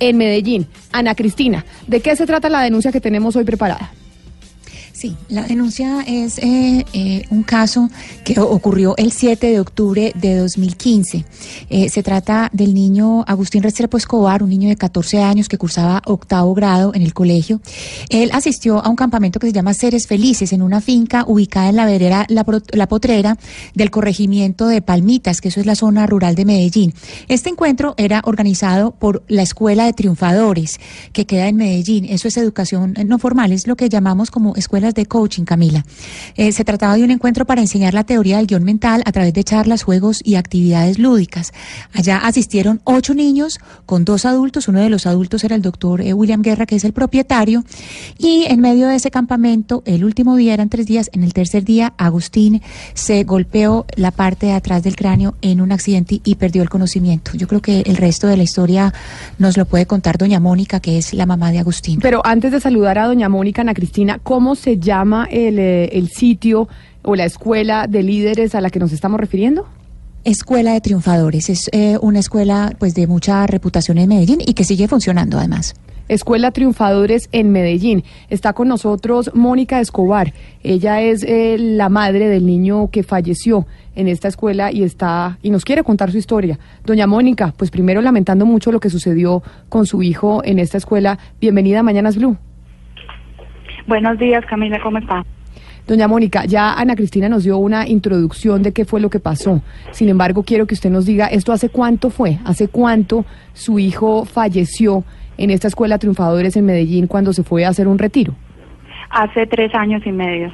en Medellín. Ana Cristina, ¿de qué se trata la denuncia que tenemos hoy preparada? Sí, la denuncia es eh, eh, un caso que ocurrió el 7 de octubre de 2015. Eh, se trata del niño Agustín Restrepo Escobar, un niño de 14 años que cursaba octavo grado en el colegio. Él asistió a un campamento que se llama Seres Felices en una finca ubicada en la vereda La, la Potrera del corregimiento de Palmitas, que eso es la zona rural de Medellín. Este encuentro era organizado por la Escuela de Triunfadores, que queda en Medellín. Eso es educación no formal, es lo que llamamos como escuela de coaching, Camila. Eh, se trataba de un encuentro para enseñar la teoría del guion mental a través de charlas, juegos y actividades lúdicas. Allá asistieron ocho niños con dos adultos. Uno de los adultos era el doctor eh, William Guerra, que es el propietario. Y en medio de ese campamento, el último día eran tres días. En el tercer día, Agustín se golpeó la parte de atrás del cráneo en un accidente y perdió el conocimiento. Yo creo que el resto de la historia nos lo puede contar doña Mónica, que es la mamá de Agustín. Pero antes de saludar a doña Mónica, Ana Cristina, ¿cómo se llama el, eh, el sitio o la escuela de líderes a la que nos estamos refiriendo? Escuela de Triunfadores. Es eh, una escuela pues de mucha reputación en Medellín y que sigue funcionando además. Escuela Triunfadores en Medellín. Está con nosotros Mónica Escobar. Ella es eh, la madre del niño que falleció en esta escuela y está y nos quiere contar su historia. Doña Mónica, pues primero lamentando mucho lo que sucedió con su hijo en esta escuela. Bienvenida a Mañanas Blue. Buenos días, Camila, ¿cómo está? Doña Mónica, ya Ana Cristina nos dio una introducción de qué fue lo que pasó. Sin embargo, quiero que usted nos diga, ¿esto hace cuánto fue? ¿Hace cuánto su hijo falleció en esta escuela Triunfadores en Medellín cuando se fue a hacer un retiro? Hace tres años y medio.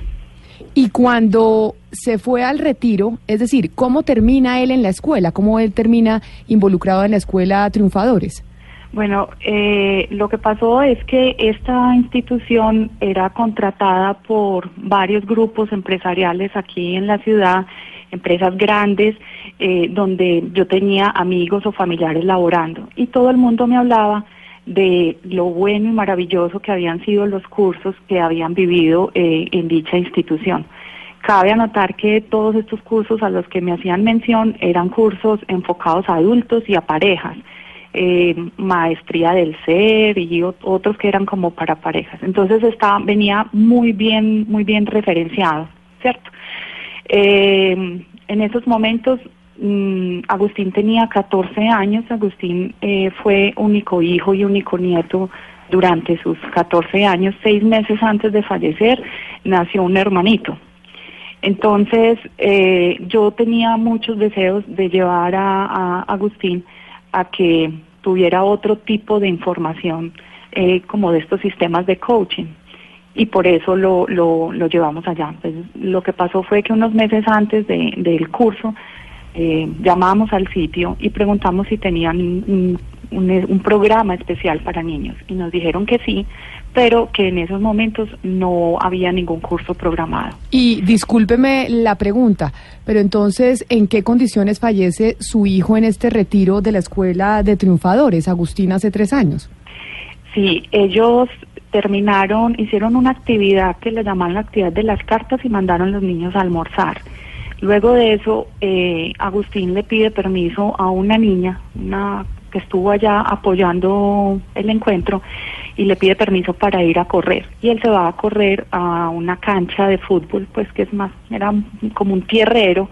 Y cuando se fue al retiro, es decir, ¿cómo termina él en la escuela? ¿Cómo él termina involucrado en la escuela Triunfadores? Bueno, eh, lo que pasó es que esta institución era contratada por varios grupos empresariales aquí en la ciudad, empresas grandes, eh, donde yo tenía amigos o familiares laborando y todo el mundo me hablaba de lo bueno y maravilloso que habían sido los cursos que habían vivido eh, en dicha institución. Cabe anotar que todos estos cursos a los que me hacían mención eran cursos enfocados a adultos y a parejas eh, maestría del ser y otros que eran como para parejas. Entonces estaba, venía muy bien, muy bien referenciado, ¿cierto? Eh, en esos momentos mm, Agustín tenía 14 años, Agustín eh, fue único hijo y único nieto durante sus 14 años, seis meses antes de fallecer, nació un hermanito. Entonces, yo tenía muchos deseos de llevar a Agustín a que tuviera otro tipo de información eh, como de estos sistemas de coaching y por eso lo, lo, llevamos allá. Lo que pasó fue que unos meses antes de, del curso eh, llamamos al sitio y preguntamos si tenían un, un, programa especial para niños y nos dijeron que sí, pero que en esos momentos no había ningún curso programado. Y discúlpeme la pregunta, pero entonces, ¿en qué condiciones fallece su hijo en este retiro de la escuela de triunfadores, Agustín, hace tres años? Sí, ellos terminaron, hicieron una actividad que le llaman la actividad de las cartas y mandaron los niños a almorzar. Luego de eso, eh, Agustín le pide permiso a una niña, una estuvo allá apoyando el encuentro, y le pide permiso para ir a correr. Y él se va a correr a una cancha de fútbol, pues que es más, era como un tierrero,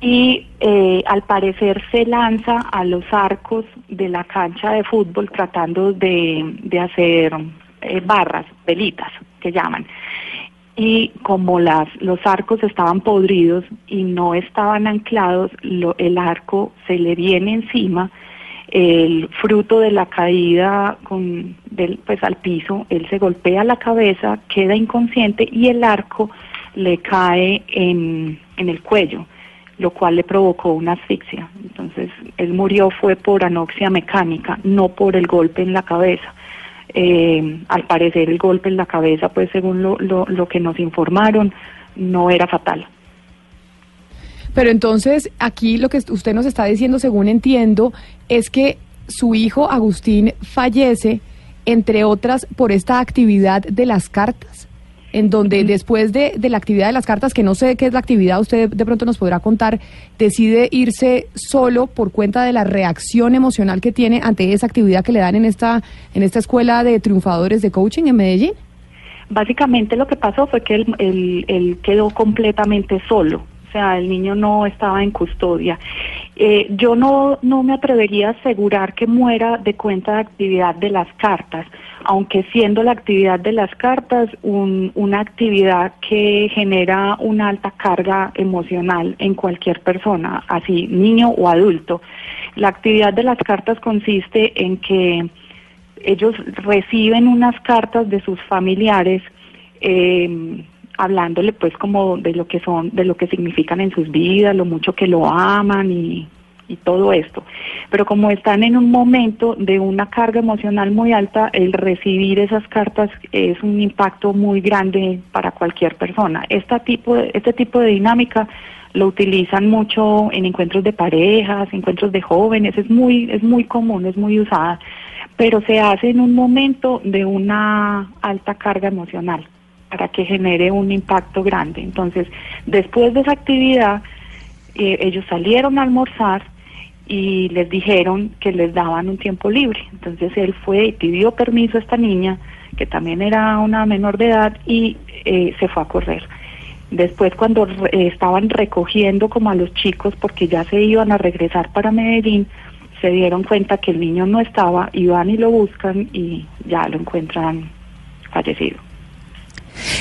y eh, al parecer se lanza a los arcos de la cancha de fútbol tratando de, de hacer eh, barras, velitas, que llaman. Y como las, los arcos estaban podridos y no estaban anclados, el arco se le viene encima el fruto de la caída con, del, pues al piso, él se golpea la cabeza, queda inconsciente y el arco le cae en, en el cuello, lo cual le provocó una asfixia. Entonces, él murió fue por anoxia mecánica, no por el golpe en la cabeza. Eh, al parecer el golpe en la cabeza, pues según lo, lo, lo que nos informaron, no era fatal. Pero entonces aquí lo que usted nos está diciendo, según entiendo, es que su hijo Agustín fallece, entre otras, por esta actividad de las cartas. en donde después de, de, la actividad de las cartas, que no sé qué es la actividad, usted de pronto nos podrá contar, decide irse solo por cuenta de la reacción emocional que tiene ante esa actividad que le dan en esta, en esta escuela de triunfadores de coaching en Medellín. Básicamente lo que pasó fue que él, él, él quedó completamente solo sea, el niño no estaba en custodia. Eh, yo no, no me atrevería a asegurar que muera de cuenta de actividad de las cartas, aunque siendo la actividad de las cartas un, una actividad que genera una alta carga emocional en cualquier persona, así niño o adulto. La actividad de las cartas consiste en que ellos reciben unas cartas de sus familiares eh, hablándole pues como de lo que son, de lo que significan en sus vidas, lo mucho que lo aman y, y todo esto. Pero como están en un momento de una carga emocional muy alta, el recibir esas cartas es un impacto muy grande para cualquier persona. Este tipo de, este tipo de dinámica lo utilizan mucho en encuentros de parejas, encuentros de jóvenes, es muy, es muy común, es muy usada, pero se hace en un momento de una alta carga emocional para que genere un impacto grande. Entonces, después de esa actividad, eh, ellos salieron a almorzar y les dijeron que les daban un tiempo libre. Entonces él fue y pidió permiso a esta niña, que también era una menor de edad, y eh, se fue a correr. Después cuando eh, estaban recogiendo como a los chicos porque ya se iban a regresar para Medellín, se dieron cuenta que el niño no estaba, iban y lo buscan y ya lo encuentran fallecido.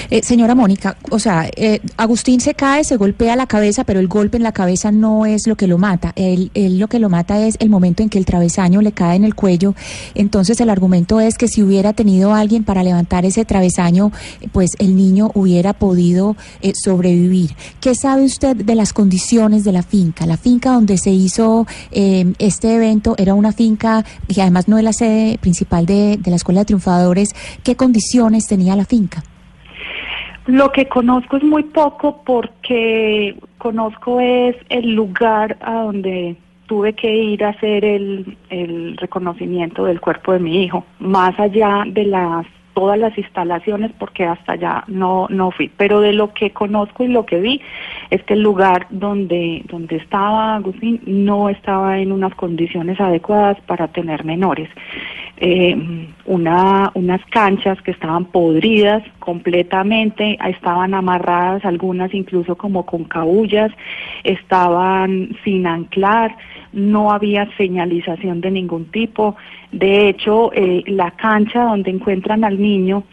Eh, señora Mónica, o sea, eh, Agustín se cae, se golpea la cabeza, pero el golpe en la cabeza no es lo que lo mata. Él, lo que lo mata es el momento en que el travesaño le cae en el cuello. Entonces el argumento es que si hubiera tenido alguien para levantar ese travesaño, pues el niño hubiera podido eh, sobrevivir. ¿Qué sabe usted de las condiciones de la finca? La finca donde se hizo este evento era una finca que además no es la sede principal de, de la Escuela de Triunfadores. ¿Qué condiciones tenía la finca? Lo que conozco es muy poco porque conozco es el lugar a donde tuve que ir a hacer el, el reconocimiento del cuerpo de mi hijo, más allá de las todas las instalaciones porque hasta allá no no fui, pero de lo que conozco y lo que vi es que el lugar donde donde estaba Agustín no estaba en unas condiciones adecuadas para tener menores. Eh, una, unas canchas que estaban podridas completamente, estaban amarradas algunas incluso como con cabullas, estaban sin anclar, no había señalización de ningún tipo. De hecho, eh, la cancha donde encuentran al niño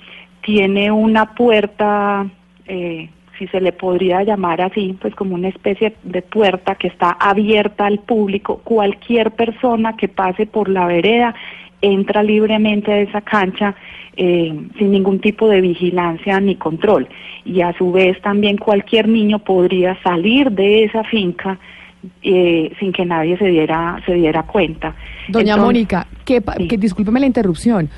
tiene una puerta, eh, si se le podría llamar así, pues como una especie de puerta que está abierta al público. Cualquier persona que pase por la vereda entra libremente a esa cancha eh, sin ningún tipo de vigilancia ni control. Y a su vez también cualquier niño podría salir de esa finca eh, sin que nadie se diera se diera cuenta. Doña Mónica, que, que discúlpeme la interrupción,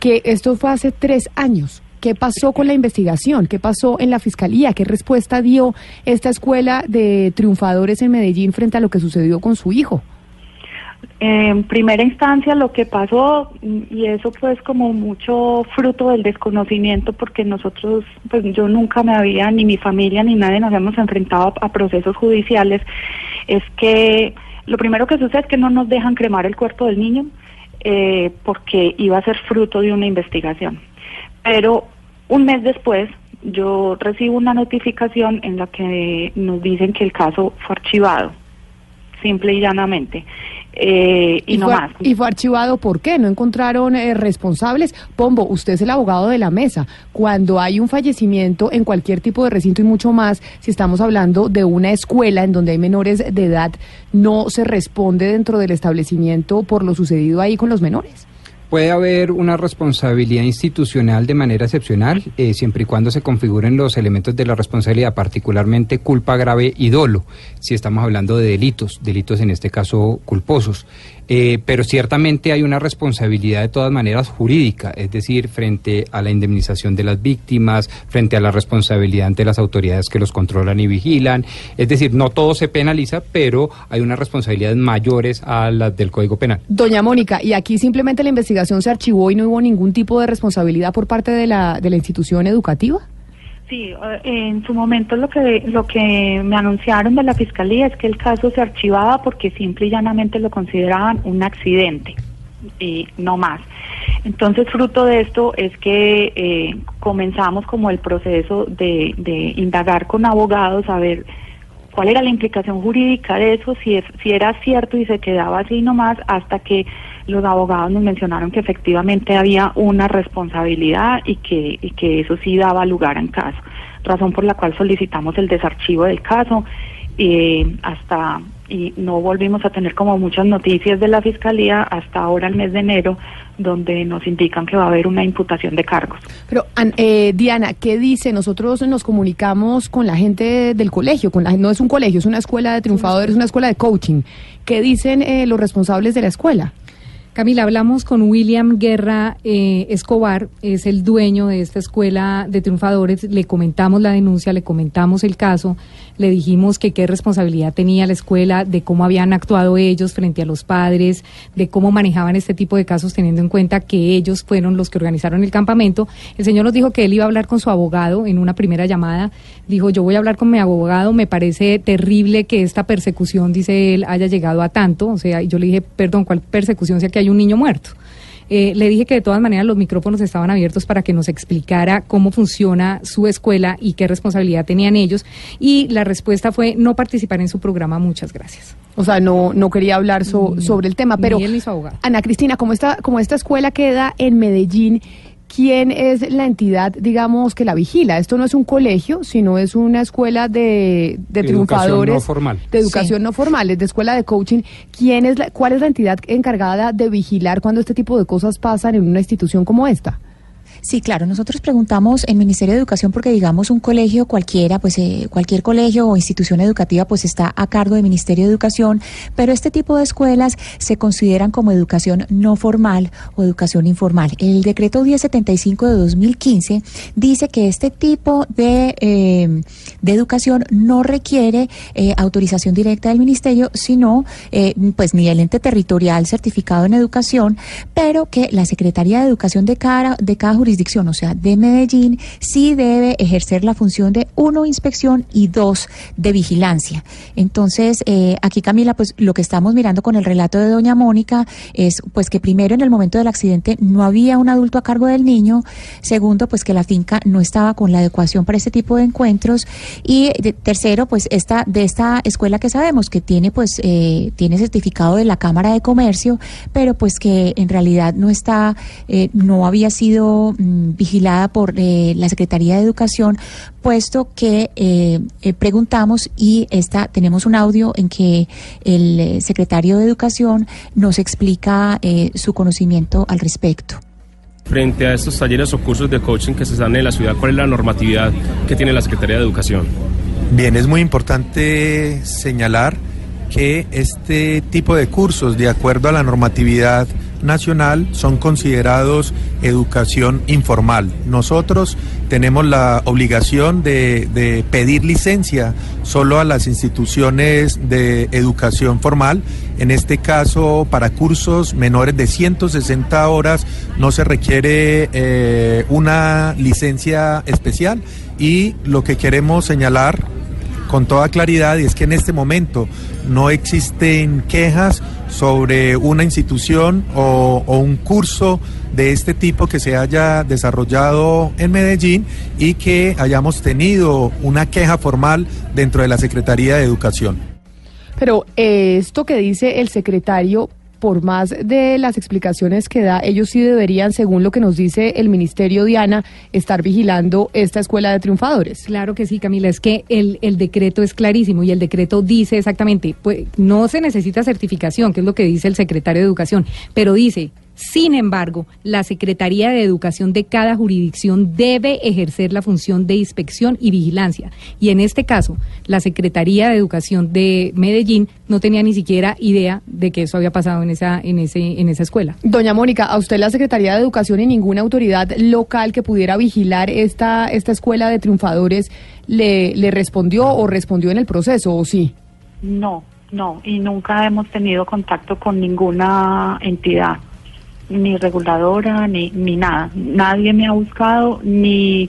que esto fue hace tres años. ¿Qué pasó con la investigación? ¿Qué pasó en la fiscalía? ¿Qué respuesta dio esta escuela de triunfadores en Medellín frente a lo que sucedió con su hijo? En primera instancia lo que pasó, y eso pues como mucho fruto del desconocimiento, porque nosotros, pues yo nunca me había, ni mi familia ni nadie nos hemos enfrentado a, procesos judiciales, es que lo primero que sucede es que no nos dejan cremar el cuerpo del niño eh, porque iba a ser fruto de una investigación. Pero un mes después yo recibo una notificación en la que nos dicen que el caso fue archivado, simple y llanamente. Eh, y, no fue, más. ¿Y fue archivado por qué? ¿No encontraron eh, responsables? Pombo, usted es el abogado de la mesa. Cuando hay un fallecimiento en cualquier tipo de recinto y mucho más, si estamos hablando de una escuela en donde hay menores de edad, ¿no se responde dentro del establecimiento por lo sucedido ahí con los menores? Puede haber una responsabilidad institucional de manera excepcional, eh, siempre y cuando se configuren los elementos de la responsabilidad, particularmente culpa grave y dolo, si estamos hablando de delitos, delitos en este caso culposos. Eh, pero ciertamente hay una responsabilidad de todas maneras jurídica, es decir, frente a la indemnización de las víctimas, frente a la responsabilidad ante las autoridades que los controlan y vigilan. Es decir, no todo se penaliza, pero hay unas responsabilidades mayores a las del Código Penal. Doña Mónica, ¿y aquí simplemente la investigación se archivó y no hubo ningún tipo de responsabilidad por parte de la, de la institución educativa? Sí, eh, en su momento lo que lo que me anunciaron de la fiscalía es que el caso se archivaba porque simple y llanamente lo consideraban un accidente y no más. Entonces, fruto de esto es que eh, comenzamos como el proceso de, de indagar con abogados a ver cuál era la implicación jurídica de eso, si, si era cierto y se quedaba así nomás, hasta que los abogados nos mencionaron que efectivamente había una responsabilidad y que, y que eso sí daba lugar en caso, razón por la cual solicitamos el desarchivo del caso y hasta y no volvimos a tener como muchas noticias de la fiscalía hasta ahora el mes de enero donde nos indican que va a haber una imputación de cargos. Pero eh, Diana, ¿qué dice? Nosotros nos comunicamos con la gente del colegio, con la no es un colegio, es una escuela de triunfadores, es una escuela de coaching. ¿Qué dicen eh, los responsables de la escuela? Camila, hablamos con William Guerra eh, Escobar, es el dueño de esta escuela de triunfadores, le comentamos la denuncia, le comentamos el caso, le dijimos que qué responsabilidad tenía la escuela, de cómo habían actuado ellos frente a los padres, de cómo manejaban este tipo de casos teniendo en cuenta que ellos fueron los que organizaron el campamento. El señor nos dijo que él iba a hablar con su abogado en una primera llamada, dijo yo voy a hablar con mi abogado, me parece terrible que esta persecución, dice él, haya llegado a tanto, o sea, yo le dije, perdón, ¿cuál persecución? Si que hay un niño muerto. Eh, le dije que de todas maneras los micrófonos estaban abiertos para que nos explicara cómo funciona su escuela y qué responsabilidad tenían ellos. Y la respuesta fue no participar en su programa. Muchas gracias. O sea, no, no quería hablar sobre el tema. Pero, Ana Cristina, como esta, como esta escuela queda en Medellín, ¿quién es la entidad, digamos, que la vigila? Esto no es un colegio, sino es una escuela de, de triunfadores. No formal. De educación no formal, es de escuela de coaching. ¿Quién es la, ¿Cuál es la entidad encargada de vigilar cuando este tipo de cosas pasan en una institución como esta? Sí, claro. Nosotros preguntamos en Ministerio de Educación porque digamos un colegio cualquiera, pues eh, cualquier colegio o institución educativa pues está a cargo del Ministerio de Educación, pero este tipo de escuelas se consideran como educación no formal o educación informal. El decreto 1075 de 2015 dice que este tipo de, eh, de educación no requiere eh, autorización directa del Ministerio, sino pues ni el ente territorial certificado en educación, pero que la Secretaría de Educación de cada, de cada jurisdicción, o sea, de Medellín, sí debe ejercer la función de uno, inspección y dos, de vigilancia. Entonces, eh, aquí Camila, pues lo que estamos mirando con el relato de doña Mónica es pues que primero en el momento del accidente no había un adulto a cargo del niño, segundo, pues que la finca no estaba con la adecuación para este tipo de encuentros y tercero, pues esta de esta escuela que sabemos que tiene pues eh, tiene certificado de la Cámara de Comercio, pero pues que en realidad no está, eh, no había sido Mm, vigilada por eh, la Secretaría de Educación, puesto que eh, eh, preguntamos y esta, tenemos un audio en que el secretario de Educación nos explica su conocimiento al respecto frente a estos talleres o cursos de coaching que se dan en la ciudad, ¿cuál es la normatividad que tiene la Secretaría de Educación? Bien, es muy importante señalar que este tipo de cursos, de acuerdo a la normatividad nacional son considerados educación informal. Nosotros tenemos la obligación de, pedir licencia solo a las instituciones de educación formal. En este caso, para cursos menores de 160 horas no se requiere eh, una licencia especial y lo que queremos señalar con toda claridad y es que en este momento no existen quejas sobre una institución o, un curso de este tipo que se haya desarrollado en Medellín y que hayamos tenido una queja formal dentro de la Secretaría de Educación. Pero eh, esto que dice el secretario por más de las explicaciones que da, ellos sí deberían, según lo que nos dice el Ministerio Diana, estar vigilando esta escuela de triunfadores. Claro que sí, Camila, es que el, el decreto es clarísimo y el decreto dice exactamente, pues no se necesita certificación, que es lo que dice el secretario de Educación, pero dice sin embargo, la Secretaría de Educación de cada jurisdicción debe ejercer la función de inspección y vigilancia. Y en este caso, la Secretaría de Educación de Medellín no tenía ni siquiera idea de que eso había pasado en esa, en ese, en esa escuela. Doña Mónica, ¿a usted la Secretaría de Educación y ninguna autoridad local que pudiera vigilar esta, esta escuela de triunfadores le, le respondió o respondió en el proceso o sí? No, no, y nunca hemos tenido contacto con ninguna entidad ni reguladora, ni, ni nada. Nadie me ha buscado, ni,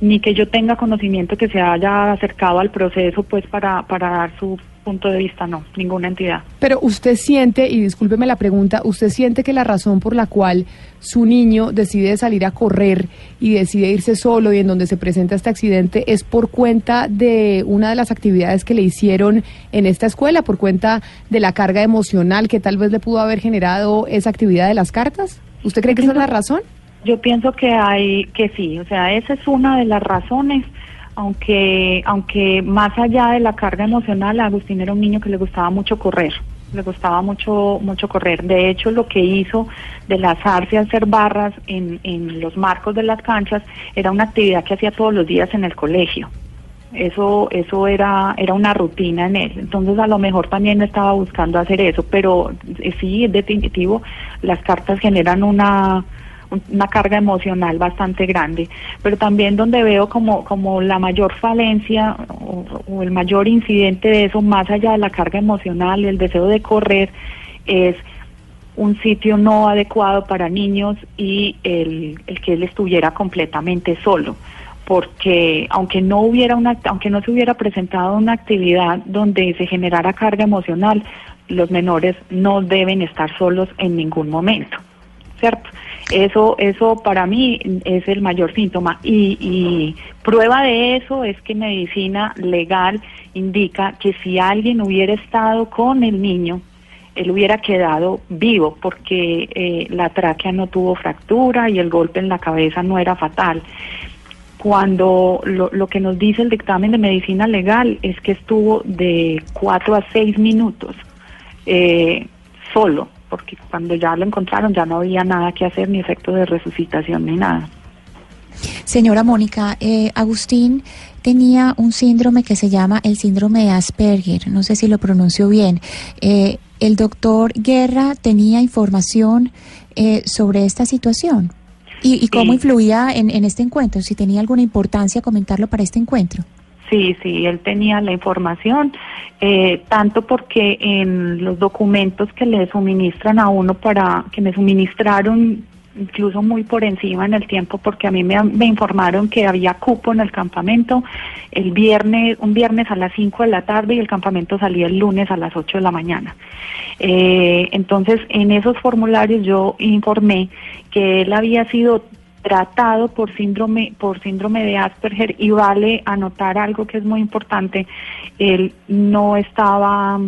ni que yo tenga conocimiento que se haya acercado al proceso pues para, para dar su punto de vista, no, ninguna entidad. Pero usted siente, y discúlpeme la pregunta, ¿usted siente que la razón por la cual su niño decide salir a correr y decide irse solo y en donde se presenta este accidente es por cuenta de una de las actividades que le hicieron en esta escuela, por cuenta de la carga emocional que tal vez le pudo haber generado esa actividad de las cartas? ¿Usted cree que esa es la razón? Yo pienso que hay, que sí, o sea, esa es una de las razones, aunque, aunque más allá de la carga emocional, Agustín era un niño que le gustaba mucho correr, le gustaba mucho, mucho correr. De hecho, lo que hizo de lanzarse a hacer barras en, en los marcos de las canchas era una actividad que hacía todos los días en el colegio. Eso, eso era, era una rutina en él. Entonces a lo mejor también estaba buscando hacer eso, pero eh, sí, es definitivo, las cartas generan una, una carga emocional bastante grande, pero también donde veo como, como la mayor falencia o, el mayor incidente de eso, más allá de la carga emocional y el deseo de correr, es un sitio no adecuado para niños y el, el que él estuviera completamente solo. Porque aunque no hubiera una aunque no se hubiera presentado una actividad donde se generara carga emocional, los menores no deben estar solos en ningún momento, ¿cierto? Eso eso para mí es el mayor síntoma. Y, y prueba de eso es que medicina legal indica que si alguien hubiera estado con el niño él hubiera quedado vivo porque eh, la tráquea no tuvo fractura y el golpe en la cabeza no era fatal. Cuando lo, lo, que nos dice el dictamen de medicina legal es que estuvo de cuatro a seis minutos eh, solo, porque cuando ya lo encontraron ya no había nada que hacer, ni efecto de resucitación ni nada. Señora Mónica, eh, Agustín tenía un síndrome que se llama el síndrome de Asperger, no sé si lo pronuncio bien. Eh, ¿El doctor Guerra tenía información eh, sobre esta situación? ¿Y, y cómo Sí. influía en, en este encuentro? Si tenía alguna importancia comentarlo para este encuentro. Sí, sí, él tenía la información, eh, tanto porque en los documentos que le suministran a uno para que me suministraron incluso muy por encima en el tiempo porque a mí me, me informaron que había cupo en el campamento el viernes un viernes a las 5 de la tarde y el campamento salía el lunes a las 8 de la mañana. Eh, entonces en esos formularios yo informé que él había sido tratado por síndrome por síndrome de Asperger y vale anotar algo que es muy importante. Él no estaba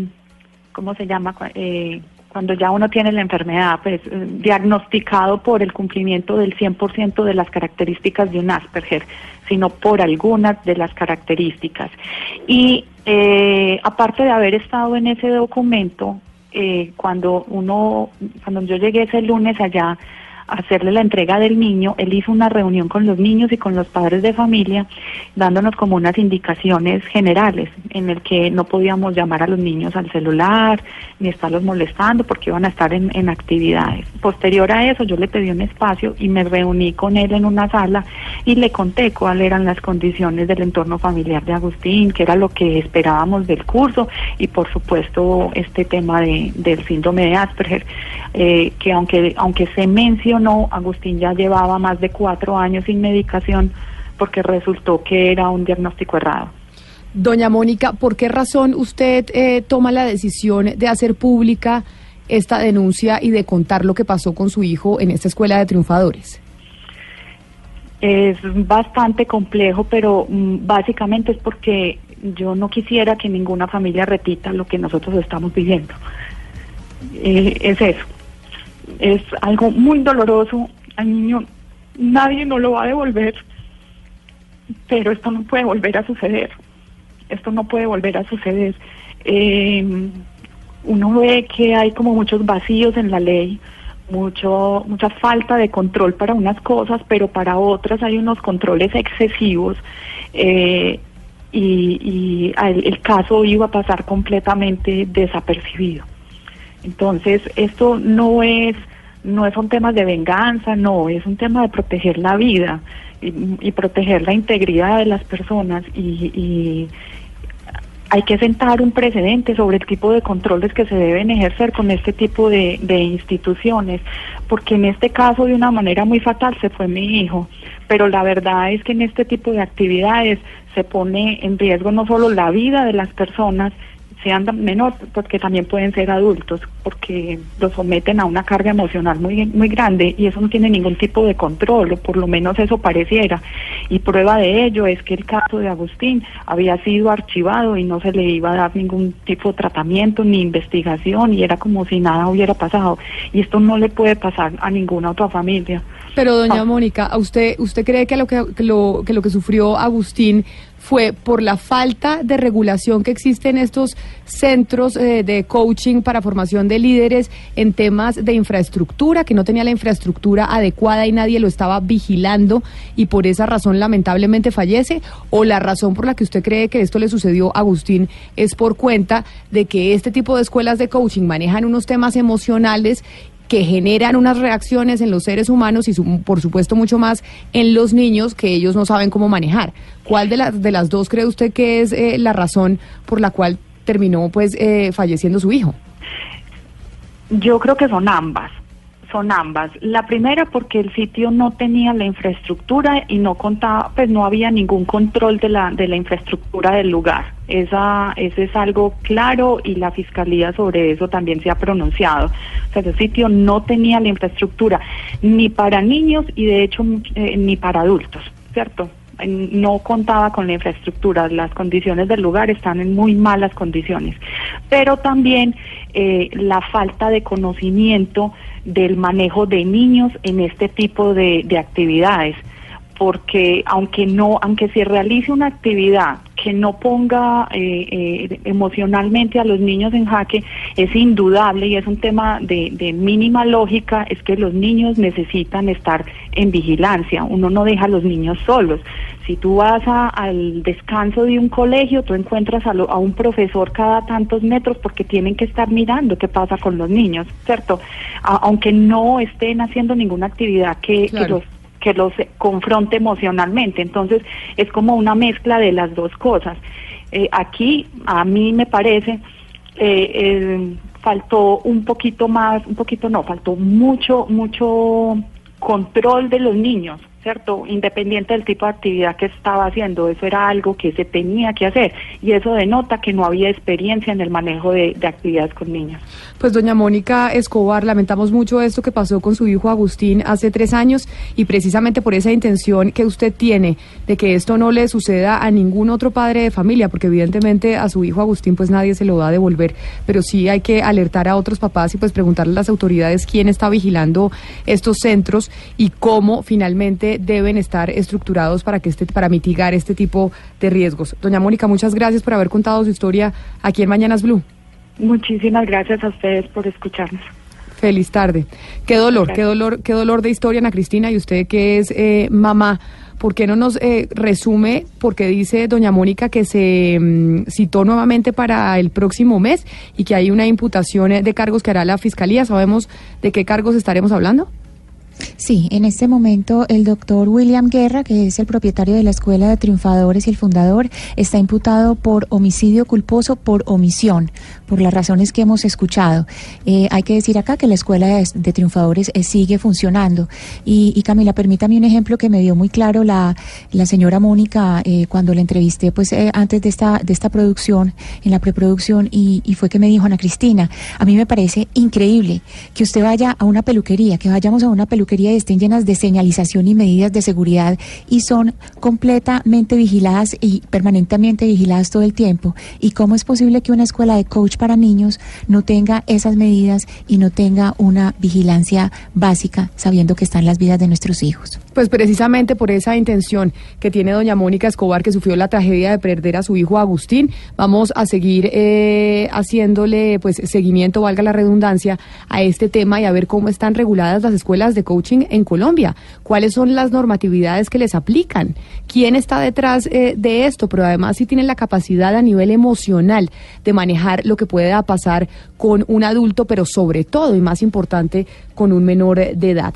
cómo se llama eh, cuando ya uno tiene la enfermedad pues eh, diagnosticado por el cumplimiento del 100% de las características de un Asperger sino por algunas de las características. Y eh, aparte de haber estado en ese documento eh, cuando uno cuando yo llegué ese lunes allá hacerle la entrega del niño, él hizo una reunión con los niños y con los padres de familia, dándonos como unas indicaciones generales en el que no podíamos llamar a los niños al celular ni estarlos molestando porque iban a estar en, en actividades. Posterior a eso, yo le pedí un espacio y me reuní con él en una sala y le conté cuáles eran las condiciones del entorno familiar de Agustín, qué era lo que esperábamos del curso y por supuesto este tema de, del síndrome de Asperger, eh, que aunque, aunque se mencionó, Agustín ya llevaba más de cuatro años sin medicación porque resultó que era un diagnóstico errado. Doña Mónica, ¿por qué razón usted eh, toma la decisión de hacer pública esta denuncia y de contar lo que pasó con su hijo en esta escuela de triunfadores? Es bastante complejo, pero mm, básicamente es porque yo no quisiera que ninguna familia repita lo que nosotros estamos viviendo. Eh, es eso. Es algo muy doloroso. Al niño nadie no lo va a devolver, pero esto no puede volver a suceder. Esto no puede volver a suceder. Eh, uno ve que hay como muchos vacíos en la ley, mucho mucha falta de control para unas cosas, pero para otras hay unos controles excesivos eh, y, y el, el caso iba a pasar completamente desapercibido. Entonces, esto no es no son temas de venganza, no, es un tema de proteger la vida y, proteger la integridad de las personas y, y hay que sentar un precedente sobre el tipo de controles que se deben ejercer con este tipo de instituciones, porque en este caso de una manera muy fatal se fue mi hijo, pero la verdad es que en este tipo de actividades se pone en riesgo no solo la vida de las personas, sean menores, porque también pueden ser adultos, porque los someten a una carga emocional muy, muy grande y eso no tiene ningún tipo de control, o por lo menos eso pareciera. Y prueba de ello es que el caso de Agustín había sido archivado y no se le iba a dar ningún tipo de tratamiento ni investigación y era como si nada hubiera pasado. Y esto no le puede pasar a ninguna otra familia. Pero doña Mónica, ¿a usted usted cree que lo que, que lo que lo que sufrió Agustín fue por la falta de regulación que existe en estos centros eh, de coaching para formación de líderes en temas de infraestructura, que no tenía la infraestructura adecuada y nadie lo estaba vigilando y por esa razón lamentablemente fallece? ¿O la razón por la que usted cree que esto le sucedió a Agustín es por cuenta de que este tipo de escuelas de coaching manejan unos temas emocionales que generan unas reacciones en los seres humanos y por supuesto mucho más en los niños que ellos no saben cómo manejar. ¿Cuál de, las de las dos cree usted que es eh, la razón por la cual terminó pues eh, falleciendo su hijo? Yo creo que son ambas son ambas. La primera porque el sitio no tenía la infraestructura y no contaba, pues no había ningún control de la de la infraestructura del lugar. Esa ese es algo claro y la fiscalía sobre eso también se ha pronunciado. O sea, ese sitio no tenía la infraestructura ni para niños y de hecho eh, ni para adultos, ¿cierto? No contaba con la infraestructura, las condiciones del lugar están en muy malas condiciones, pero también eh, la falta de conocimiento del manejo de niños en este tipo de, de actividades porque aunque no, aunque se realice una actividad que no ponga eh, eh, emocionalmente a los niños en jaque, es indudable y es un tema de, de, mínima lógica, es que los niños necesitan estar en vigilancia. Uno no deja a los niños solos. Si tú vas al descanso de un colegio, tú encuentras a, a, un profesor cada tantos metros porque tienen que estar mirando qué pasa con los niños, ¿cierto? aunque no estén haciendo ninguna actividad que, que los que los confronte emocionalmente. Entonces es como una mezcla de las dos cosas. Eh, aquí a mí me parece eh, faltó un poquito más, un poquito no, faltó mucho, mucho control de los niños. ¿Cierto? Independiente del tipo de actividad que estaba haciendo, eso era algo que se tenía que hacer y eso denota que no había experiencia en el manejo de, actividades con niños. Pues doña Mónica Escobar, lamentamos mucho esto que pasó con su hijo Agustín hace tres años y precisamente por esa intención que usted tiene de que esto no le suceda a ningún otro padre de familia, porque evidentemente a su hijo Agustín pues nadie se lo va a devolver, pero sí hay que alertar a otros papás y pues preguntarle a las autoridades quién está vigilando estos centros y cómo finalmente deben estar estructurados para que este, para mitigar este tipo de riesgos. Doña Mónica, muchas gracias por haber contado su historia aquí en Mañanas Blue. Muchísimas gracias a ustedes por escucharnos. Feliz tarde. Qué dolor, qué dolor, qué dolor de historia, Ana Cristina, y usted que es eh, mamá. ¿Por qué no nos eh, resume? Porque dice doña Mónica que se mm, citó nuevamente para el próximo mes y que hay una imputación de cargos que hará la Fiscalía. ¿Sabemos de qué cargos estaremos hablando? Sí, en este momento el doctor William Guerra, que es el propietario de la Escuela de Triunfadores y el fundador, está imputado por homicidio culposo por omisión, por las razones que hemos escuchado. Eh, hay que decir acá que la Escuela de, Triunfadores eh, sigue funcionando. Y, Camila, permítame un ejemplo que me dio muy claro la, la señora Mónica eh, cuando la entrevisté pues antes de esta, de esta producción, en la preproducción, y, y fue que me dijo Ana Cristina, a mí me parece increíble que usted vaya a una peluquería, que vayamos a una peluquería estén llenas de señalización y medidas de seguridad y son completamente vigiladas y permanentemente vigiladas todo el tiempo. ¿Y cómo es posible que una escuela de coach para niños no tenga esas medidas y no tenga una vigilancia básica sabiendo que están las vidas de nuestros hijos? Pues precisamente por esa intención que tiene doña Mónica Escobar, que sufrió la tragedia de perder a su hijo Agustín, vamos a seguir eh, haciéndole pues seguimiento, valga la redundancia, a este tema y a ver cómo están reguladas las escuelas de coaching en Colombia, cuáles son las normatividades que les aplican, quién está detrás eh, de esto, pero además si tienen la capacidad a nivel emocional de manejar lo que pueda pasar con un adulto, pero sobre todo y más importante con un menor de edad.